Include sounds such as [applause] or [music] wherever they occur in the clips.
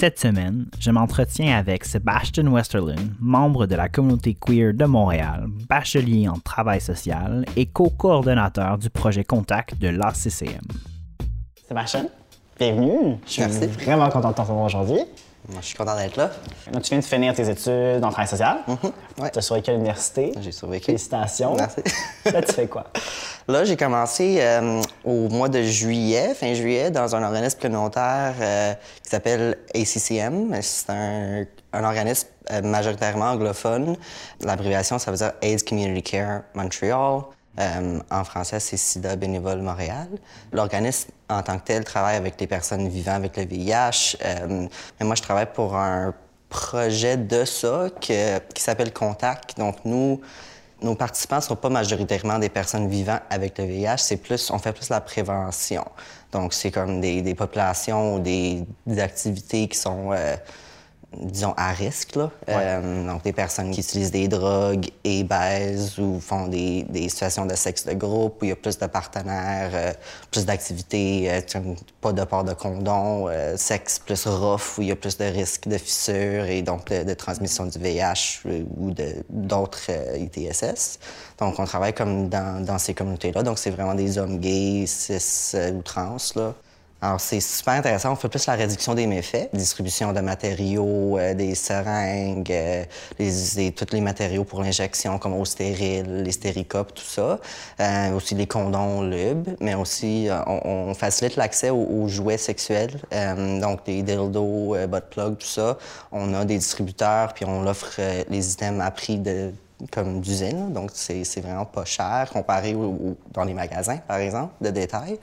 Cette semaine, je m'entretiens avec Sebastian Westerlin, membre de la communauté queer de Montréal, bachelier en travail social et co-coordonnateur du projet Contact de l'ACCM. Sébastien, bienvenue. Je suis Merci. vraiment content de t'entendre aujourd'hui. Je suis content d'être là. Donc, tu viens de finir tes études en travail social. Ouais. Tu as survécu à l'université. J'ai survécu. Félicitations. Merci. [laughs] Là, tu fais quoi? Là, j'ai commencé euh, au mois de juillet, fin juillet, dans un organisme communautaire euh, qui s'appelle ACCM. C'est un, un organisme euh, majoritairement anglophone. L'abréviation, ça veut dire AIDS Community Care Montreal. Euh, en français, c'est SIDA Bénévole Montréal. L'organisme, en tant que tel, travaille avec les personnes vivant avec le VIH. euh, mais moi, je travaille pour un projet de ça qui s'appelle Contact. Donc, nous, nos participants ne sont pas majoritairement des personnes vivant avec le VIH, c'est plus, on fait plus la prévention. Donc, c'est comme des, populations ou des, des activités qui sont, euh, disons, à risque. Là. Euh, donc, des personnes qui utilisent des drogues et baisent ou font des, des situations de sexe de groupe où il y a plus de partenaires, euh, plus d'activités, euh, pas de port de condom, euh, sexe plus rough où il y a plus de risques de fissures et donc de, de transmission du VIH euh, ou de- d'autres euh, ITSS. Donc, on travaille comme dans, dans ces communautés-là. Donc, c'est vraiment des hommes gays, cis ou trans. Là. Alors, c'est super intéressant. On fait plus la réduction des méfaits, distribution de matériaux, euh, des seringues, euh, les, les- tous les matériaux pour l'injection, comme eau stérile, les stéricopes, tout ça. Euh, aussi les condoms lubes, mais aussi euh, on, on facilite l'accès aux, aux jouets sexuels, euh, donc des dildos, euh, butt plugs, tout ça. On a des distributeurs, puis on offre les items à prix de comme d'usine, donc c'est vraiment pas cher comparé au- dans les magasins, par exemple, de détail.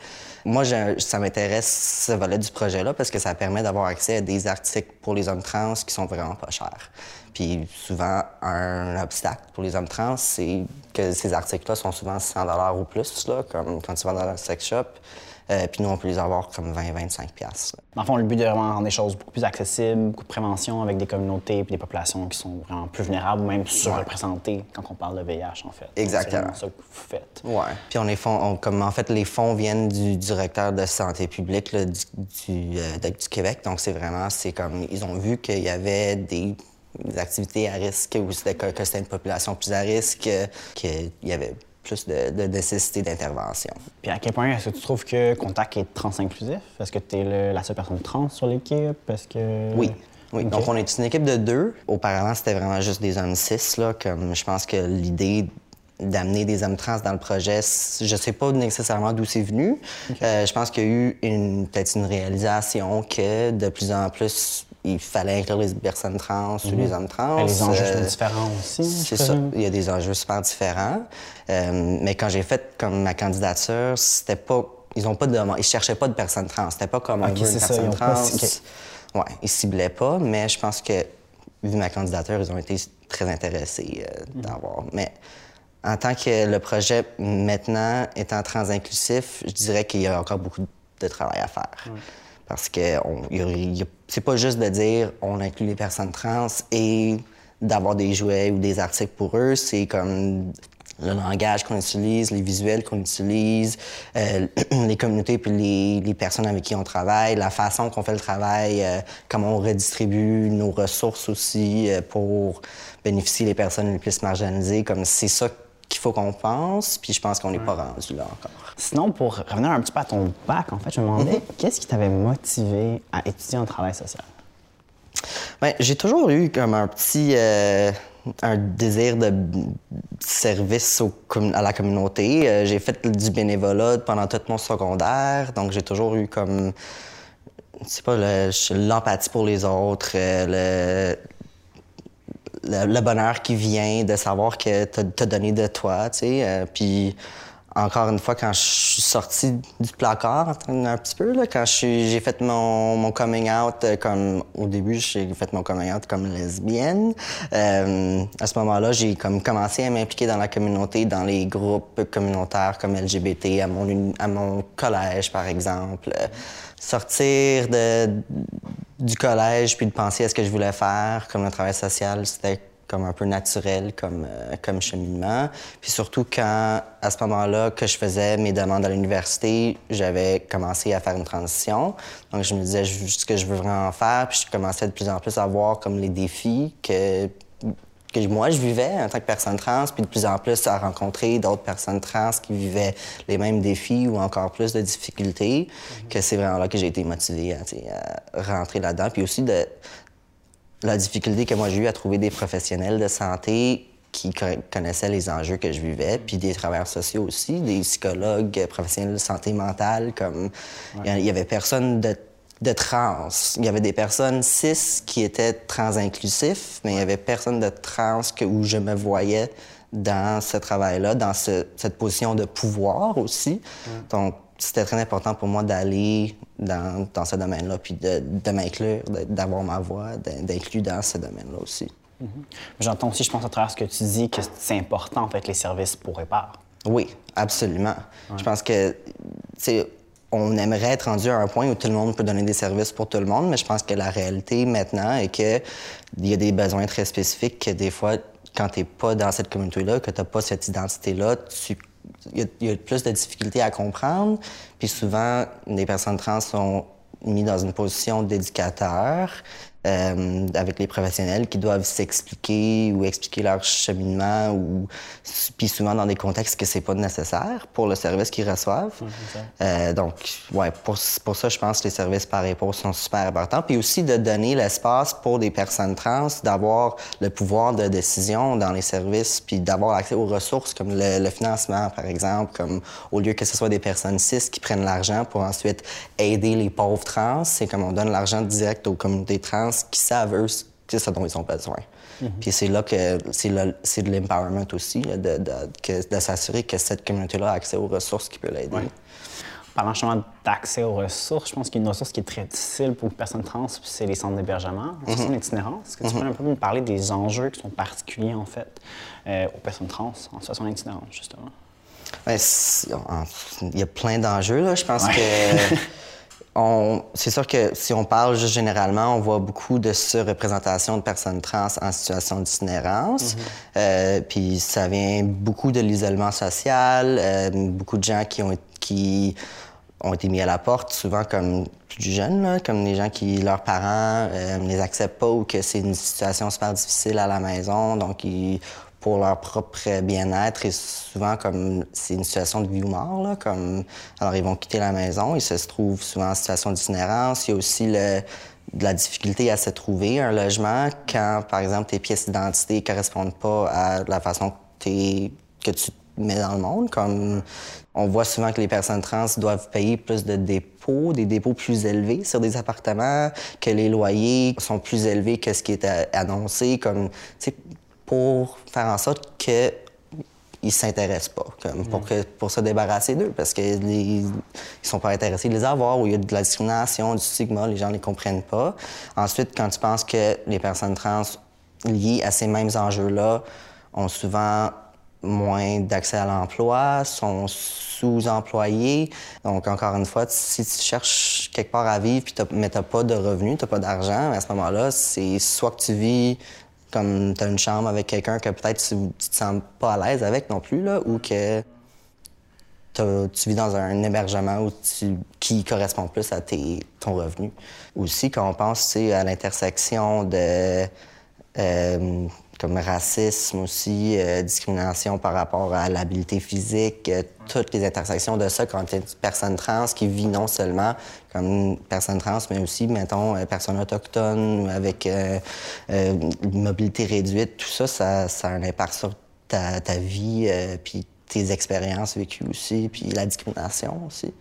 Moi, un- ça m'intéresse ce volet du projet-là parce que ça permet d'avoir accès à des articles pour les hommes trans qui sont vraiment pas chers. Puis souvent, un obstacle pour les hommes trans, c'est que ces articles-là sont souvent 100 ou plus, là, comme quand tu vas dans un sex shop. Euh, puis nous, on peut les avoir comme 20-25 piastres. Dans le fond, le but de vraiment rendre les choses beaucoup plus accessibles, beaucoup de prévention avec des communautés et des populations qui sont vraiment plus vulnérables ou même surreprésentées quand on parle de VIH, en fait. Exactement. C'est ça que vous faites. Ouais. Puis on est fonds, on- comme en fait les fonds viennent du directeur de santé publique là, du, du, euh, du Québec. Donc c'est vraiment, c'est comme ils ont vu qu'il y avait des, des activités à risque ou c'était que, c'était une population plus à risque, qu'il y avait plus de, de nécessité d'intervention. Puis à quel point est-ce que tu trouves que Contact est trans-inclusif? Est-ce que tu es la seule personne trans sur l'équipe? Est-ce que... Oui. Oui, donc on est une équipe de deux. Auparavant, c'était vraiment juste des hommes cis. Là, comme je pense que l'idée d'amener des hommes trans dans le projet, je sais pas nécessairement d'où c'est venu. Euh, je pense qu'il y a eu peut-être une réalisation que de plus en plus, il fallait inclure les personnes trans ou les hommes trans. Ben, les enjeux Euh, sont différents aussi, je C'est ça. Il y a des enjeux super différents. Euh, mais quand j'ai fait comme ma candidature, c'était pas. Ils ont pas de Ils cherchaient pas de personnes trans. C'était pas comme on Ok, veut c'est une ça, personne ils ont pas- trans. ok. Ouais, ils ciblaient pas, mais je pense que vu ma candidature, ils ont été très intéressés euh, Mhm. d'avoir. Mais en tant que le projet maintenant étant trans inclusif, je dirais qu'il y a encore beaucoup de travail à faire. Parce que c'est pas juste de dire on inclut les personnes trans et d'avoir des jouets ou des articles pour eux, c'est comme le langage qu'on utilise, les visuels qu'on utilise, euh, [clears throat] les communautés puis les, les personnes avec qui on travaille, la façon qu'on fait le travail, euh, comment on redistribue nos ressources aussi euh, pour bénéficier les personnes les plus marginalisées. Comme c'est ça qu'il faut qu'on pense, puis je pense qu'on n'est pas rendu là encore. Sinon, pour revenir un petit peu à ton bac, en fait, je me demandais, Mhm. qu'est-ce qui t'avait motivé à étudier en travail social? Ben, j'ai toujours eu comme un petit euh, un désir de service au à la communauté. Euh, j'ai fait du bénévolat pendant tout mon secondaire, donc j'ai toujours eu comme je sais pas le- l'empathie pour les autres, euh, le, le, le bonheur qui vient de savoir que t'as as donné de toi, tu sais. euh, puis encore une fois, quand je suis sorti du placard un petit peu, là, quand j'ai fait mon, mon coming out, euh, comme au début, j'ai fait mon coming out comme lesbienne. Euh, à ce moment-là, j'ai comme commencé à m'impliquer dans la communauté, dans les groupes communautaires comme LGBT, à mon, à mon collège, par exemple. Euh, sortir de, du collège puis de penser à ce que je voulais faire comme le travail social, c'était comme un peu naturel comme, euh, comme cheminement. Puis surtout quand, à ce moment-là, que je faisais mes demandes à l'université, j'avais commencé à faire une transition. Donc je me disais ce que je veux vraiment faire, puis je commençais de plus en plus à voir comme les défis que que moi je vivais en tant que personne trans, puis de plus en plus à rencontrer d'autres personnes trans qui vivaient les mêmes défis ou encore plus de difficultés, que c'est vraiment là que j'ai été motivée à, rentrer là-dedans. Puis aussi de la difficulté que moi j'ai eu à trouver des professionnels de santé qui connaissaient les enjeux que je vivais, puis des travailleurs sociaux aussi, des psychologues professionnels de santé mentale, comme il y avait personne de de trans. Il y avait des personnes cis qui étaient trans-inclusifs, mais il y avait personne de trans que, où je me voyais dans ce travail-là, dans cette position de pouvoir aussi. Donc, c'était très important pour moi d'aller dans, ce domaine-là, puis de, m'inclure, d'avoir ma voix, d'inclure dans ce domaine-là aussi. Mm-hmm. J'entends aussi, je pense, à travers ce que tu dis, que c'est important, en fait, les services pour répare. Oui, absolument. Je pense que, c'est on aimerait être rendu à un point où tout le monde peut donner des services pour tout le monde, mais je pense que la réalité maintenant est qu'il y a des besoins très spécifiques que des fois, quand tu n'es pas dans cette communauté-là, que tu n'as pas cette identité-là, il y, a plus de difficultés à comprendre. Puis souvent, les personnes trans sont mises dans une position d'éducateur euh, avec les professionnels qui doivent s'expliquer ou expliquer leur cheminement ou puis souvent dans des contextes que c'est pas nécessaire pour le service qu'ils reçoivent. euh, donc ouais pour, pour ça je pense que les services par épaule sont super importants puis aussi de donner l'espace pour des personnes trans d'avoir le pouvoir de décision dans les services puis d'avoir accès aux ressources comme le, le, financement par exemple comme au lieu que ce soit des personnes cis qui prennent l'argent pour ensuite aider les pauvres trans c'est comme on donne l'argent direct aux communautés trans qui savent, eux, ce dont ils ont besoin. Mhm. Puis c'est là que c'est de l'empowerment aussi, de, de, s'assurer que cette communauté-là a accès aux ressources qui peuvent l'aider. Parlant justement d'accès aux ressources, je pense qu'il y a une ressource qui est très difficile pour les personnes trans, c'est les centres d'hébergement, en situation mhm. d'itinérance. Est-ce que tu mhm. peux un peu me parler des enjeux qui sont particuliers, en fait, euh, aux personnes trans en situation d'itinérance, justement? Bien, il y a plein d'enjeux, là. Je pense que... [laughs] c'est sûr que si on parle juste généralement, on voit beaucoup de surreprésentation de personnes trans en situation d'itinérance. Mm-hmm. Euh, puis ça vient beaucoup de l'isolement social, euh, beaucoup de gens qui ont, qui ont été mis à la porte, souvent comme plus jeunes, comme les gens qui, leurs parents, euh, ne les acceptent pas ou que c'est une situation super difficile à la maison, donc ils pour leur propre bien-être et souvent comme c'est une situation de vie ou mort là, comme alors ils vont quitter la maison, ils se trouvent souvent en situation d'itinérance. Il y a aussi le, de la difficulté à se trouver un logement quand par exemple tes pièces d'identité correspondent pas à la façon que, que tu mets dans le monde. Comme on voit souvent que les personnes trans doivent payer plus de dépôts, des dépôts plus élevés sur des appartements, que les loyers sont plus élevés que ce qui est annoncé. Comme pour faire en sorte qu'ils ne s'intéressent pas, comme pour, que, pour se débarrasser d'eux, parce qu'ils ne sont pas intéressés de les avoir, ou il y a de la discrimination, du stigma, les gens ne les comprennent pas. Ensuite, quand tu penses que les personnes trans liées à ces mêmes enjeux-là ont souvent moins d'accès à l'emploi, sont sous-employés. Donc, encore une fois, si tu cherches quelque part à vivre, puis mais tu n'as pas de revenus, tu n'as pas d'argent, à ce moment-là, c'est soit que tu vis comme tu as une chambre avec quelqu'un que peut-être tu, te sens pas à l'aise avec non plus, là, ou que tu vis dans un hébergement qui correspond plus à tes, ton revenu. Aussi, quand on pense à l'intersection de euh, comme racisme aussi, euh, discrimination par rapport à l'habilité physique, euh, toutes les intersections de ça quand tu es une personne trans qui vit non seulement comme une personne trans, mais aussi, mettons, une personne autochtone avec une mobilité réduite, tout ça, ça, ça, a un impact sur ta, ta vie, puis tes expériences vécues aussi, puis la discrimination aussi.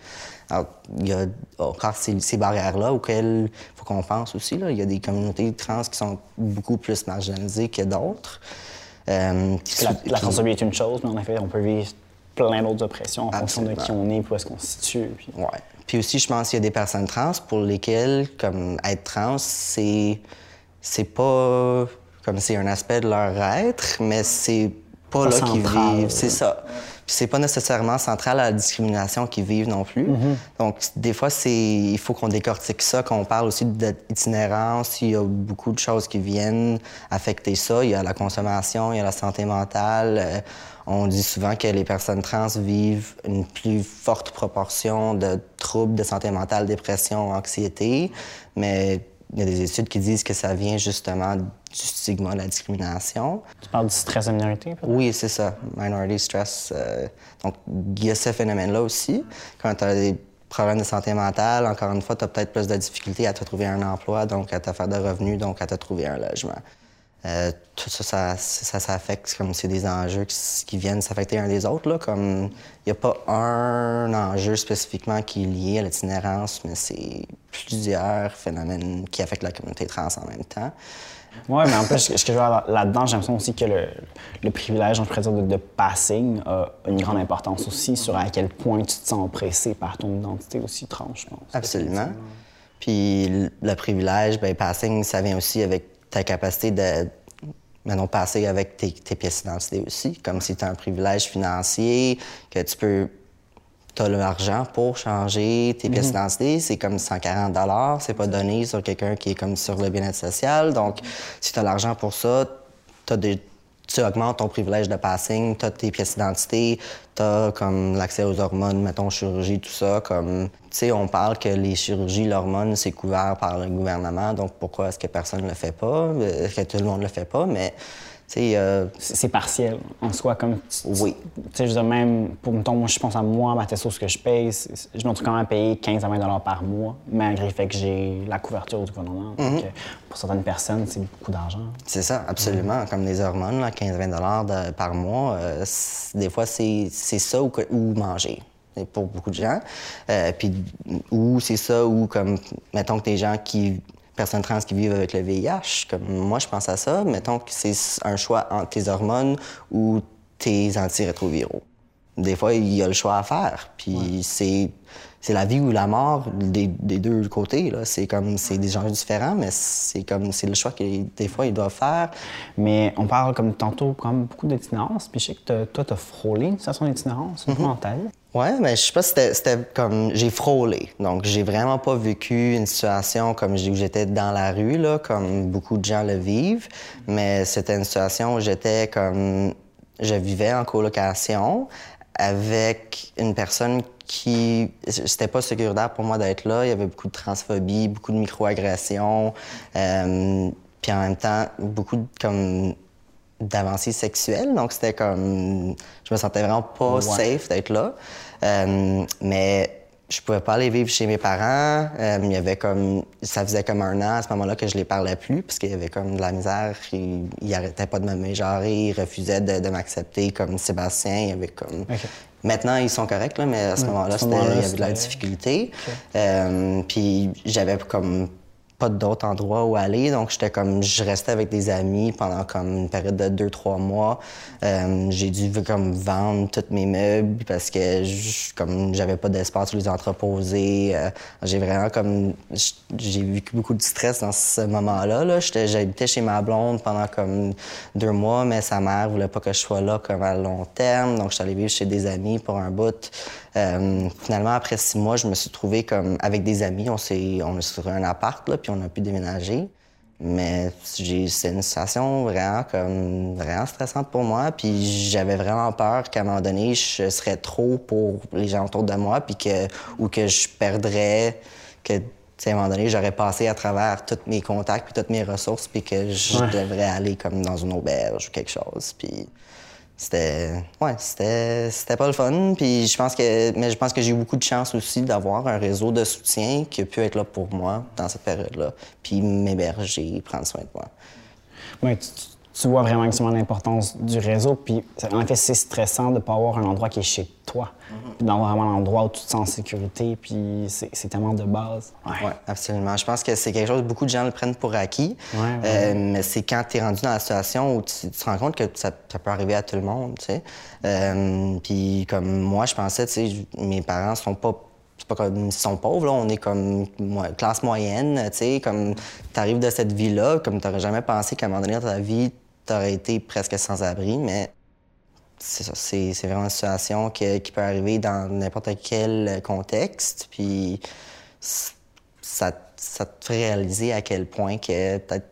Alors, il y a encore ces, ces barrières-là auxquelles il faut qu'on pense aussi. Là. Il y a des communautés trans qui sont beaucoup plus marginalisées que d'autres. Euh, la, la transphobie est une chose, mais en effet, on peut vivre plein d'autres oppressions en fonction de qui on est, où est-ce qu'on se situe. Puis... Ouais. Puis aussi, je pense qu'il y a des personnes trans pour lesquelles, comme être trans, c'est c'est pas comme c'est un aspect de leur être, mais c'est pas, Pas là qui central. vivent. C'est ça. C'est pas nécessairement central à la discrimination qu'ils vivent non plus. Donc, des fois, c'est il faut qu'on décortique ça, qu'on parle aussi d'itinérance. Il y a beaucoup de choses qui viennent affecter ça. Il y a la consommation, il y a la santé mentale. Euh, on dit souvent que les personnes trans vivent une plus forte proportion de troubles de santé mentale, dépression, anxiété, mais il y a des études qui disent que ça vient justement du stigma, de la discrimination. Tu parles du stress de minorité? Oui, c'est ça, minority stress. euh, donc, il y a ce phénomène-là aussi. Quand tu as des problèmes de santé mentale, encore une fois, tu as peut-être plus de difficultés à te trouver un emploi, donc à te faire de revenus, donc à te trouver un logement. Euh, tout ça, ça, ça, ça affecte, comme c'est des enjeux qui, qui viennent s'affecter un des autres. Là, comme il n'y a pas un enjeu spécifiquement qui est lié à l'itinérance, mais c'est plusieurs phénomènes qui affectent la communauté trans en même temps. Oui, mais en plus, ce que je vois là-dedans, j'ai l'impression aussi que le, le privilège, on pourrait dire, de, de passing a une grande importance aussi sur à quel point tu te sens oppressé par ton identité aussi trans, je pense. Absolument. Puis le privilège, ben passing, ça vient aussi avec ta capacité de maintenant passer avec tes, tes pièces d'identité aussi. Comme si tu as un privilège financier, que tu peux. Tu as l'argent pour changer tes pièces d'identité. C'est comme 140 c'est pas donné sur quelqu'un qui est comme sur le bien-être social. Donc, si tu as l'argent pour ça, t'as des- tu augmentes ton privilège de passing, tu as tes pièces d'identité, tu as comme l'accès aux hormones, mettons chirurgie, tout ça. Comme, tu sais, on parle que les chirurgies, l'hormone, c'est couvert par le gouvernement, donc pourquoi est-ce que personne ne le fait pas? Est-ce que tout le monde le fait pas? Mais, euh, C'est partiel en soi, comme. tu- Oui. Tu sais, je veux dire, même, pour mettons, moi, je pense à moi, ma testo, ce que je paye, je me retrouve quand même à payer 15 à 20 par mois, malgré le fait que j'ai la couverture du gouvernement. Donc, euh, pour certaines personnes, c'est beaucoup d'argent. C'est ça, absolument. Comme les hormones, 15-20 de- par mois, euh, des fois, c'est c'est ça ou manger pour beaucoup de gens. Euh, puis, ou c'est ça, ou comme, mettons que des gens qui, personnes trans qui vivent avec le VIH, comme moi, je pense à ça. Mettons que c'est un choix entre tes hormones ou tes antirétroviraux. Des fois, il y a le choix à faire. Puis c'est c'est la vie ou la mort des, des deux côtés. C'est comme c'est des enjeux différents, mais c'est comme c'est le choix que des fois ils doivent faire. Mais on parle, comme tantôt, même beaucoup d'itinérance. Puis je sais que t'as- toi, tu as frôlé une situation d'itinérance, ta vie. Ouais, mais je sais pas si c'était- comme j'ai frôlé. Donc j'ai vraiment pas vécu une situation comme où j'étais dans la rue là, comme beaucoup de gens le vivent, mais c'était une situation où j'étais comme je vivais en colocation avec une personne qui c'était pas sécuritaire pour moi d'être là. Il y avait beaucoup de transphobie, beaucoup de microagressions, euh, puis en même temps beaucoup de comme d'avancées sexuelles. Donc, c'était comme. Je me sentais vraiment pas safe d'être là. Euh, mais je pouvais pas aller vivre chez mes parents. Euh, il y avait comme. Ça faisait comme un an à ce moment-là que je les parlais plus, parce qu'il y avait comme de la misère. Il, il arrêtait pas de me mégenrer, il refusait de, de m'accepter comme Sébastien. Il y avait comme. Maintenant, ils sont corrects, là, mais à ce moment-là, il y avait de la difficulté. Euh, puis j'avais comme pas d'autres endroits où aller, donc j'étais comme je restais avec des amis pendant comme une période de deux trois mois. Euh, j'ai dû comme vendre tous mes meubles parce que je- comme j'avais pas d'espace pour les entreposer. Euh, j'ai vraiment comme j'ai vécu beaucoup de stress dans ce moment-là. Là. J'habitais chez ma blonde pendant comme deux mois, mais sa mère voulait pas que je sois là comme à long terme, donc je suis allé vivre chez des amis pour un bout. Euh, finalement, après six mois, je me suis trouvé comme avec des amis. On s'est, on a trouvé un appart, là, puis on a pu déménager. Mais j'ai, c'est une situation vraiment comme vraiment stressante pour moi. Puis j'avais vraiment peur qu'à un moment donné, je serais trop pour les gens autour de moi, puis que ou que je perdrais, que à un moment donné, j'aurais passé à travers tous mes contacts puis toutes mes ressources, puis que je Ouais. devrais aller comme dans une auberge ou quelque chose. Puis c'était ouais c'était pas le fun. Puis je pense que mais je pense que j'ai eu beaucoup de chance aussi d'avoir un réseau de soutien qui a pu être là pour moi dans cette période là puis m'héberger prendre soin de moi tu- vois vraiment exactement l'importance du réseau. Puis, en fait, c'est stressant de ne pas avoir un endroit qui est chez toi. Puis d'avoir vraiment un endroit où tu te sens en sécurité. Puis, c'est c'est tellement de base. Ouais, absolument. Je pense que c'est quelque chose que beaucoup de gens le prennent pour acquis. Ouais, ouais, Euh, mais c'est quand tu es rendu dans la situation où tu, tu te rends compte que ça, ça peut arriver à tout le monde, tu sais. Euh, Puis comme moi, je pensais, tu sais, mes parents sont pas c'est pas comme ils sont pauvres, là. on est comme moi, classe moyenne, tu sais, comme tu arrives de cette vie-là, comme tu jamais pensé qu'à un moment donné dans ta vie, tu aurais été presque sans abri, mais c'est ça, c'est, vraiment une situation que- qui peut arriver dans n'importe quel contexte. Puis ça, ça te fait réaliser à quel point que peut-être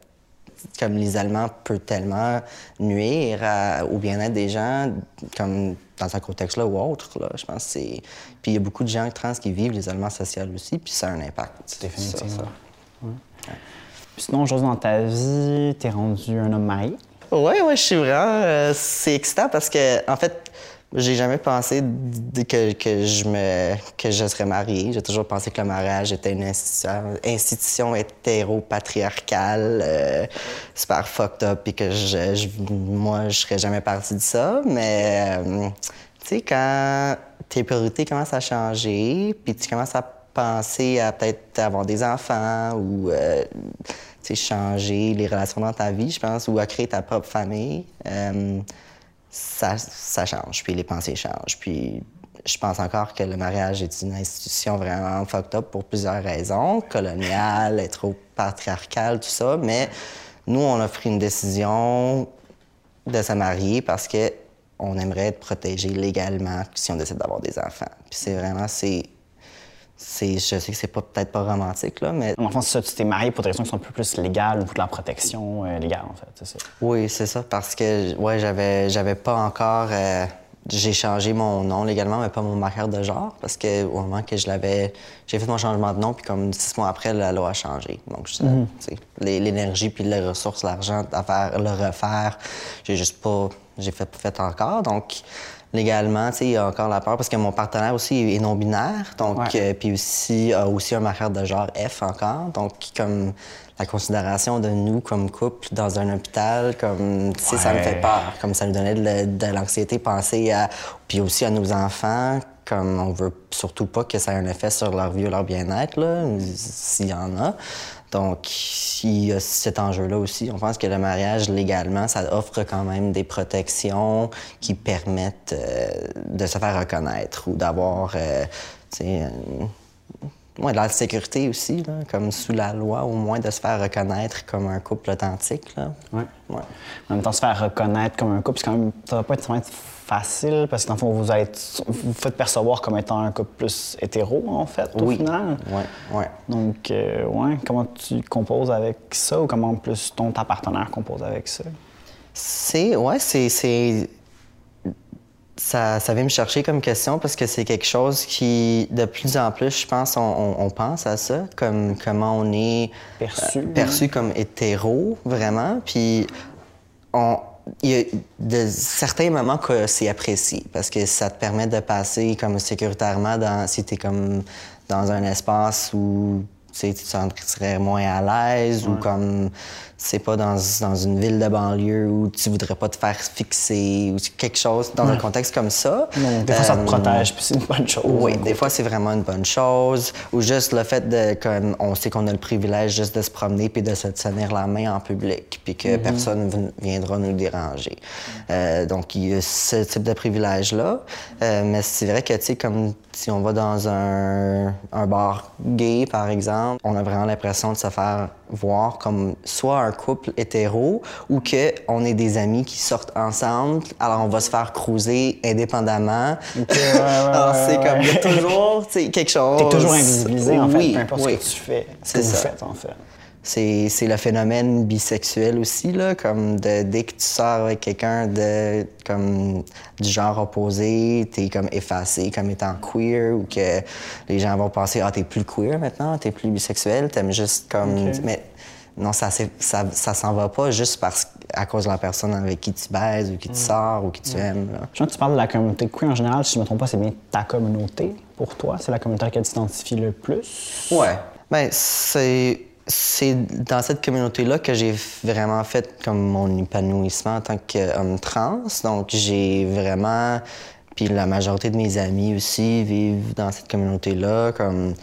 comme l'isolement peut tellement nuire à- au bien-être des gens, comme dans ce contexte-là ou autre. Là, je pense que c'est... Puis il y a beaucoup de gens trans qui vivent l'isolement social aussi, puis ça a un impact. Définitivement. Ça, ça. Puis sinon, chose dans ta vie, t'es rendu un homme marié. Ouais, ouais, je suis vraiment. euh, c'est excitant parce que, en fait, j'ai jamais pensé que, que je me que je serais mariée. J'ai toujours pensé que le mariage était une institution, hétéro-patriarcale, euh, super fucked up, et que je, je- moi, je serais jamais partie de ça. Mais, euh, tu sais, quand tes priorités commencent à changer, puis tu commences à penser à peut-être avoir des enfants ou changer les relations dans ta vie, je pense, ou à créer ta propre famille, euh, ça, ça change, puis les pensées changent. Puis je pense encore que le mariage est une institution vraiment fucked up pour plusieurs raisons, coloniale, trop patriarcale, tout ça, mais nous, on a pris une décision de se marier parce que on aimerait être protégé légalement si on décide d'avoir des enfants. Puis c'est vraiment, c'est... c'est je sais que c'est peut-être pas romantique, là, mais En fait, c'est ça, tu t'es marié pour des raisons qui sont un peu plus légales ou pour de la protection euh, légale, en fait, c'est ça. Oui, c'est ça, parce que ouais, j'avais j'avais pas encore. euh, j'ai changé mon nom légalement, mais pas mon marqueur de genre, parce que au moment que je l'avais. J'ai fait mon changement de nom, puis comme six mois après, la loi a changé. Donc, l'é- l'énergie, puis les ressources, l'argent à faire, le refaire, j'ai juste pas. J'ai fait, fait encore. Donc, légalement, tu sais, il y a encore la peur, parce que mon partenaire aussi est non-binaire, donc, Ouais. euh, puis aussi a aussi un marqueur de genre F encore. Donc, comme la considération de nous comme couple dans un hôpital, comme, tu sais, ça me fait peur. Comme ça nous donnait de, la- de l'anxiété, penser à. Puis aussi à nos enfants, comme on veut surtout pas que ça ait un effet sur leur vie ou leur bien-être, là, s'il y en a. Donc, il y a cet enjeu-là aussi. On pense que le mariage, légalement, ça offre quand même des protections qui permettent euh, de se faire reconnaître ou d'avoir, euh, tu sais, euh, ouais, de la sécurité aussi, là, comme sous la loi, au moins de se faire reconnaître comme un couple authentique. Là. Ouais. Ouais. En même temps, se faire reconnaître comme un couple, c'est quand même, ça va pas être facile parce que dans le fond, vous être- vous faites percevoir comme étant un couple plus hétéro, en fait, au Oui. final. Ouais, ouais. Donc, euh, ouais, comment tu composes avec ça ou comment plus ton ta partenaire compose avec ça? C'est. Ouais, c'est. c'est- Ça, ça vient me chercher comme question parce que c'est quelque chose qui, de plus en plus, je pense, on, on- on pense à ça, comme comment on est Perçu, euh, perçu comme hétéro, vraiment. Puis, on, il y a de certains moments que c'est apprécié parce que ça te permet de passer comme sécuritairement dans, si tu es comme dans un espace où tu sais, tu te sentirais moins à l'aise ou comme c'est pas dans, dans une ville de banlieue où tu voudrais pas te faire fixer ou quelque chose dans un contexte comme ça. Donc, des fois, ça te Euh, protège, puis c'est une bonne chose. oui, d'un des fois, c'est vraiment une bonne chose. Ou juste le fait de, comme, on sait qu'on a le privilège juste de se promener puis de se tenir la main en public, puis que personne ne viendra nous déranger. Euh, donc, il y a ce type de privilège-là. Euh, mais c'est vrai que, tu sais, comme si on va dans un, un bar gay, par exemple, on a vraiment l'impression de se faire voir comme soit un couple hétéro ou que on est des amis qui sortent ensemble. Alors, on va se faire cruiser indépendamment. Alors, [laughs] c'est comme, il y a toujours, quelque chose. T'es toujours invisibilisé, en fait, Oui, peu importe oui. ce que tu fais, ce C'est que vous ça. faites, en fait. C'est, c'est le phénomène bisexuel aussi, là, comme de, dès que tu sors avec quelqu'un de, comme, du genre opposé, t'es comme effacé comme étant queer ou que les gens vont penser « Ah, t'es plus queer maintenant, t'es plus bisexuel, t'aimes juste comme... Mais non, ça, ça, ça s'en va pas juste parce à cause de la personne avec qui tu baises ou qui tu sors ou qui tu aimes. Là. Je vois que tu parles de la communauté queer en général. Si je ne me trompe pas, c'est bien ta communauté pour toi. C'est la communauté à laquelle tu t'identifies le plus. Ouais. Ben, c'est. C'est dans cette communauté-là que j'ai vraiment fait comme mon épanouissement en tant qu'homme trans. Donc, j'ai vraiment. Puis la majorité de mes amis aussi vivent dans cette communauté-là. Comme...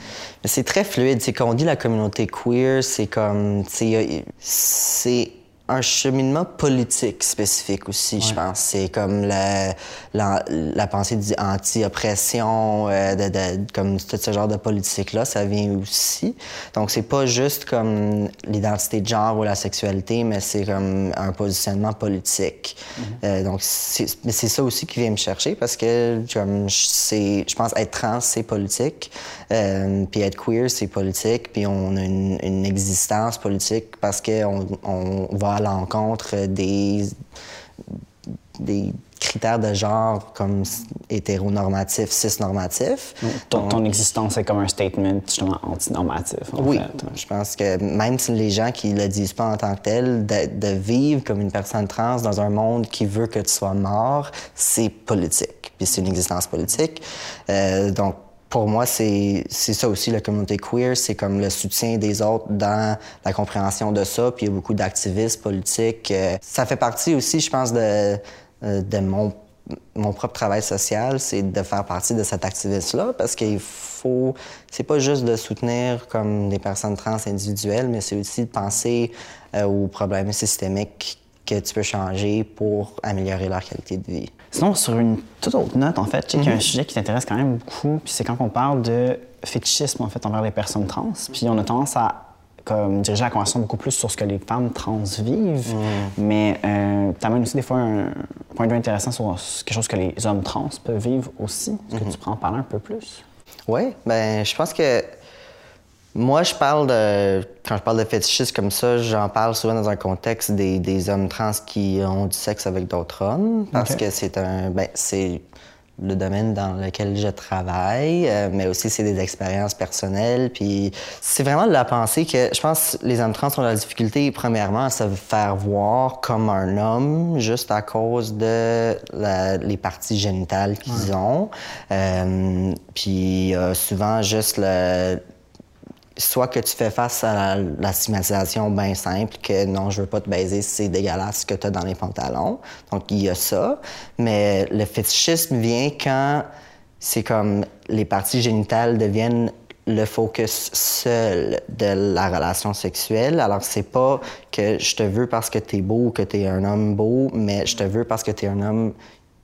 C'est très fluide. C'est qu'on dit la communauté queer, c'est comme. C'est un cheminement politique spécifique aussi, je pense. C'est comme la, la, la pensée anti-oppression, euh, de, de, comme tout ce genre de politique-là, ça vient aussi. Donc, c'est pas juste comme l'identité de genre ou la sexualité, mais c'est comme un positionnement politique. Euh, donc, mais c'est ça aussi qui vient me chercher parce que, comme, je pense, être trans, c'est politique. Euh, puis être queer, c'est politique. Puis on a une, une existence politique parce qu'on on va l'encontre des, des critères de genre comme hétéronormatif, cisnormatif. Ton, ton existence est comme un statement justement antinormatif. En oui, fait. je pense que même si les gens qui le disent pas en tant que tel, de, de, vivre comme une personne trans dans un monde qui veut que tu sois mort, c'est politique. Puis c'est une existence politique. Euh, donc pour moi, c'est ça aussi, la communauté queer, c'est comme le soutien des autres dans la compréhension de ça, puis il y a beaucoup d'activistes politiques. Euh, ça fait partie aussi, je pense, de, euh, de mon, mon propre travail social, c'est de faire partie de cet activiste-là, parce qu'il faut... C'est pas juste de soutenir comme des personnes trans individuelles, mais c'est aussi de penser euh, aux problèmes systémiques que tu peux changer pour améliorer leur qualité de vie. Sinon, sur une toute autre note, en fait, je sais qu'il y a un sujet qui t'intéresse quand même beaucoup, puis c'est quand on parle de fétichisme, en fait, envers les personnes trans. Puis on a tendance à comme, diriger la conversation beaucoup plus sur ce que les femmes trans vivent, mais euh, tu amènes aussi des fois un point de vue intéressant sur quelque chose que les hommes trans peuvent vivre aussi. Est-ce que tu pourrais en parler un peu plus? Oui, ben je pense que moi, je parle de. Quand je parle de fétichisme comme ça, j'en parle souvent dans un contexte des, des, hommes trans qui ont du sexe avec d'autres hommes, parce okay. que c'est un. Ben, c'est le domaine dans lequel je travaille, euh, mais aussi c'est des expériences personnelles. Puis c'est vraiment de la pensée que je pense que les hommes trans ont la difficulté, premièrement, à se faire voir comme un homme juste à cause de la, les parties génitales qu'ils ouais. ont. Euh, puis euh, souvent juste le soit que tu fais face à la, stigmatisation bien simple, que non, je veux pas te baiser, c'est dégueulasse ce que tu as dans les pantalons. Donc, il y a ça. Mais le fétichisme vient quand c'est comme les parties génitales deviennent le focus seul de la relation sexuelle. Alors, c'est pas que je te veux parce que tu es beau ou que tu es un homme beau, mais je te veux parce que tu es un homme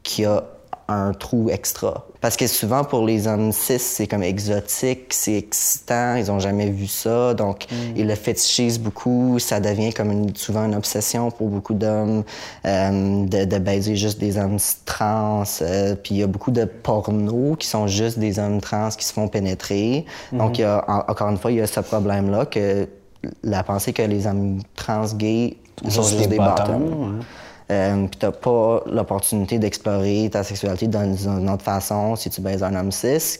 qui a un trou extra. Parce que souvent, pour les hommes cis, c'est comme exotique, c'est excitant, ils ont jamais vu ça, donc mm. ils le fétichisent beaucoup, ça devient comme une, souvent une obsession pour beaucoup d'hommes euh, de, de baiser juste des hommes trans, euh, puis il y a beaucoup de pornos qui sont juste des hommes trans qui se font pénétrer. Mm -hmm. Donc, il y a, encore une fois, il y a ce problème-là que la pensée que les hommes trans gays sont juste des, des bâtons. Euh, puis t'as pas l'opportunité d'explorer ta sexualité d'une autre façon si tu baises un homme cis,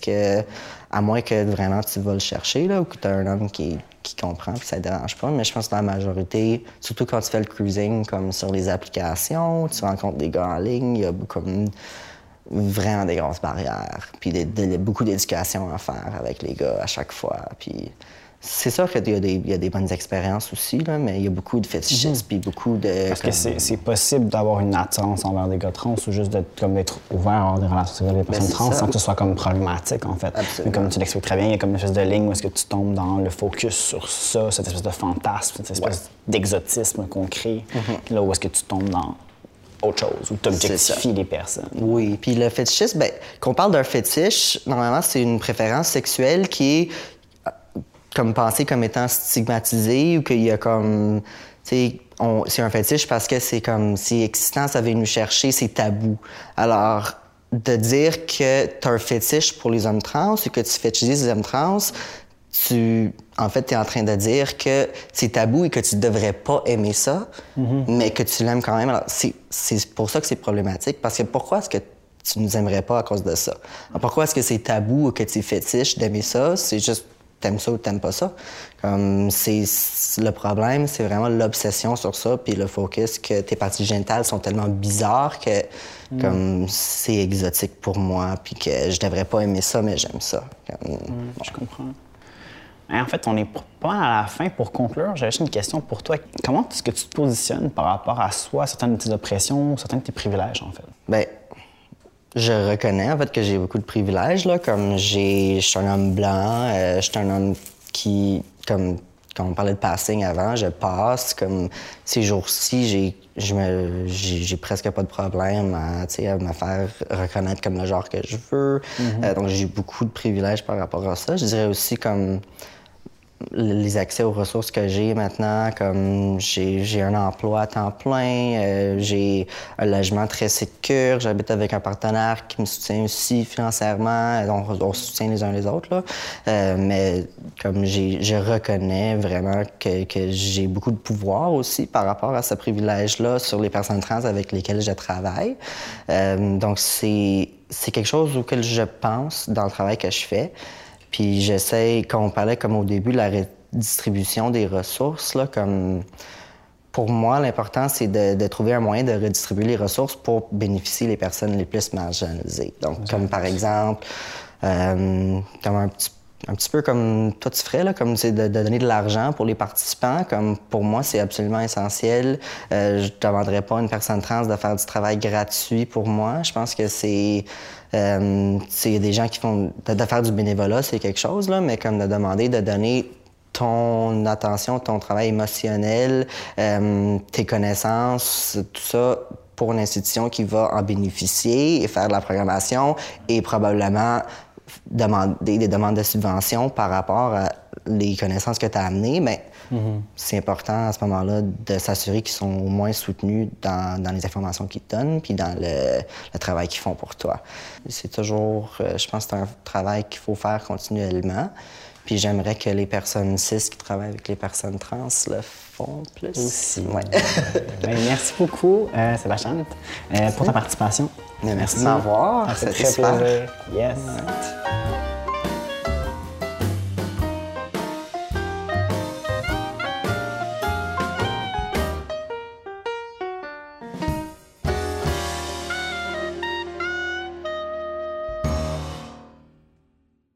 à moins que vraiment tu vas le chercher, là, ou que t'as un homme qui, qui comprend, puis ça te dérange pas. Mais je pense que la majorité, surtout quand tu fais le cruising, comme sur les applications, tu rencontres des gars en ligne, il y a comme vraiment des grosses barrières, puis des, des, beaucoup d'éducation à faire avec les gars à chaque fois, puis c'est sûr qu'il y, y, a des bonnes expériences aussi, là, mais il y a beaucoup de fétichisme -hmm. puis beaucoup de. Parce comme... que c'est possible d'avoir une attirance envers des gars trans ou juste d'être ouvert à avoir des relations avec des personnes trans sans que ce soit comme problématique, en fait. Absolument. Mais comme tu l'expliques très bien, il y a comme une espèce de ligne où est-ce que tu tombes dans le focus sur ça, cette espèce de fantasme, cette espèce ouais. d'exotisme qu'on crée, mm -hmm. là où est-ce que tu tombes dans autre chose, où tu objectifies les personnes. Oui, puis le fétichisme, ben, qu'on parle d'un fétiche, normalement, c'est une préférence sexuelle qui est comme pensé comme étant stigmatisé ou qu'il y a comme c'est un fétiche parce que c'est comme si excitant ça vient nous chercher c'est tabou. Alors de dire que tu as un fétiche pour les hommes trans ou que tu fétichises les hommes trans tu en fait tu es en train de dire que c'est tabou et que tu devrais pas aimer ça mm -hmm. mais que tu l'aimes quand même. Alors c'est pour ça que c'est problématique parce que pourquoi est-ce que tu nous aimerais pas à cause de ça? Alors, pourquoi est-ce que c'est tabou ou que tu es fétiche d'aimer ça? C'est juste t'aimes ça ou t'aimes pas ça. Comme c'est le problème, c'est vraiment l'obsession sur ça, puis le focus que tes parties génitales sont tellement bizarres que mm. comme c'est exotique pour moi, puis que je devrais pas aimer ça, mais j'aime ça. Comme, mm, bon. Je comprends. En fait, on est pas à la fin. Pour conclure, j'avais juste une question pour toi. Comment est-ce que tu te positionnes par rapport à soi, certaines de tes oppressions, certains de tes privilèges, en fait? Bien, je reconnais en fait que j'ai beaucoup de privilèges là, comme j'ai, je suis un homme blanc, euh, je suis un homme qui, comme quand on parlait de passing avant, je passe. Comme ces jours-ci, j'ai, je me, j'ai, j'ai presque pas de problème à, à me faire reconnaître comme le genre que je veux. Euh, donc, j'ai beaucoup de privilèges par rapport à ça. Je dirais aussi comme les accès aux ressources que j'ai maintenant, comme j'ai un emploi à temps plein, euh, j'ai un logement très sécur, j'habite avec un partenaire qui me soutient aussi financièrement, on, on soutient les uns les autres, là. Euh, mais comme je reconnais vraiment que, que j'ai beaucoup de pouvoir aussi par rapport à ce privilège-là sur les personnes trans avec lesquelles je travaille. Euh, donc c'est quelque chose auquel je pense dans le travail que je fais. Puis j'essaie, quand on parlait comme au début de la redistribution des ressources, là, comme pour moi, l'important, c'est de, de trouver un moyen de redistribuer les ressources pour bénéficier les personnes les plus marginalisées. Donc, comme par exemple, euh, comme un petit un petit peu comme toi tu ferais, là, comme c'est de, de donner de l'argent pour les participants. Comme pour moi, c'est absolument essentiel. Euh, je ne demanderais pas à une personne trans de faire du travail gratuit pour moi. Je pense que c'est euh, a des gens qui font de, de faire du bénévolat, c'est quelque chose là, mais comme de demander de donner ton attention, ton travail émotionnel, euh, tes connaissances, tout ça pour une institution qui va en bénéficier et faire de la programmation et probablement demander des demandes de subvention par rapport à les connaissances que tu as amenées, mais c'est important à ce moment-là de s'assurer qu'ils sont au moins soutenus dans, dans les informations qu'ils te donnent, puis dans le, le travail qu'ils font pour toi. C'est toujours, euh, je pense c'est un travail qu'il faut faire continuellement. Puis j'aimerais que les personnes cis qui travaillent avec les personnes trans le font plus. Aussi. Ouais. [laughs] Ben, merci beaucoup, euh, Sébastien, euh, pour ta participation. Merci de m'avoir. C'était très super. plaisir. Yes.